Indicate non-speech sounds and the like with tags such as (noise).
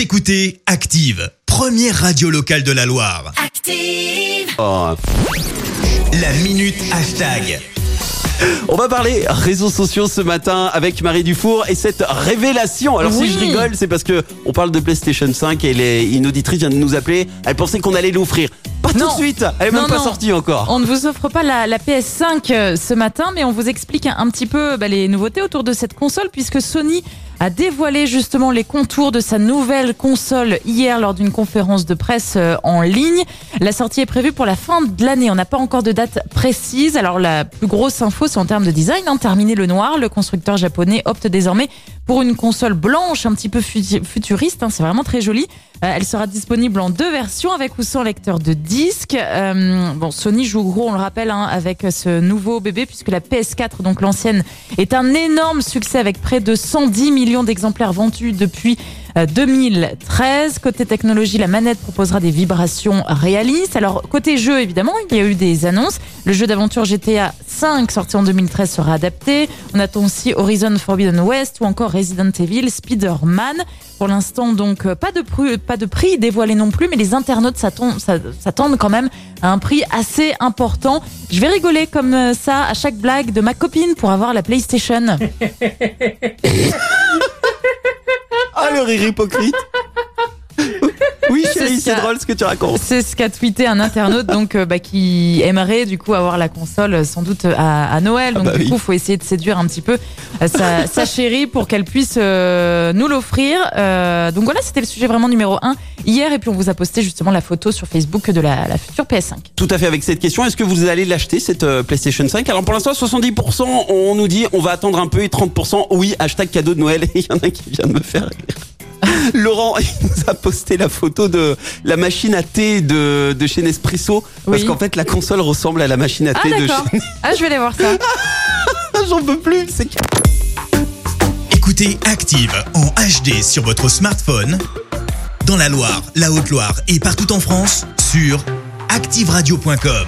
Vous écoutez Active, première radio locale de la Loire. Active. Oh. La minute hashtag. On va parler réseaux sociaux ce matin avec Marie Dufour et cette révélation. Alors Oui. si je rigole, c'est parce que on parle de PlayStation 5 et les, une auditrice vient de nous appeler. Elle pensait qu'on allait l'offrir. Pas tout Non. de suite. Elle est même pas non. sortie encore. On ne vous offre pas la, la PS5 euh, ce matin, mais on vous explique un, un petit peu bah, les nouveautés autour de cette console, puisque Sony a dévoilé justement les contours de sa nouvelle console hier lors d'une conférence de presse euh, en ligne. La sortie est prévue pour la fin de l'année. On n'a pas encore de date précise. Alors la plus grosse info, c'est en termes de design. Hein, terminé le noir, le constructeur japonais opte désormais pour une console blanche, un petit peu futu- futuriste. hein, c'est vraiment très joli. Euh, elle sera disponible en deux versions, avec ou sans lecteur de disque. Euh, bon, Sony joue gros, on le rappelle, hein, avec ce nouveau bébé, puisque la PS4, donc l'ancienne, est un énorme succès avec près de 110 millions d'exemplaires vendus depuis euh, 2013. Côté technologie, la manette proposera des vibrations réalistes. Alors, côté jeu, évidemment, il y a eu des annonces. Le jeu d'aventure GTA 5, sorti en 2013, sera adapté. On attend aussi Horizon Forbidden West ou encore Resident Evil, Spider-Man. Pour l'instant, donc, euh, pas de, prix, dévoilé non plus, mais les internautes s'attendent quand même à un prix assez important. Je vais rigoler comme euh, ça à chaque blague de ma copine pour avoir la PlayStation. (laughs) Ah le rire hypocrite. (laughs) oui chérie, C'est drôle ce que tu racontes. C'est ce qu'a tweeté un internaute donc euh, bah, qui aimerait du coup avoir la console euh, sans doute à, à Noël. Donc bah du oui. coup, faut essayer de séduire un petit peu euh, sa, (laughs) sa chérie pour qu'elle puisse euh, nous l'offrir. Donc voilà, c'était le sujet vraiment numéro un hier. Et puis on vous a posté justement la photo sur Facebook de la, la future PS5. Tout à fait avec cette question. Est-ce que vous allez l'acheter cette PlayStation 5 Alors pour l'instant 70% on nous dit on va attendre un peu et 30% oui hashtag cadeau de Noël. (laughs) Il y en a qui vient de me faire. Laurent il nous a posté la photo de la machine à thé de, de chez Nespresso parce Oui. qu'en fait la console ressemble à la machine à Ah thé de d'accord. chez Ah je vais aller voir ça. (laughs) J'en peux plus. C'est Écoutez Active en HD sur votre smartphone, dans la Loire, la Haute-Loire et partout en France, sur activeradio.com.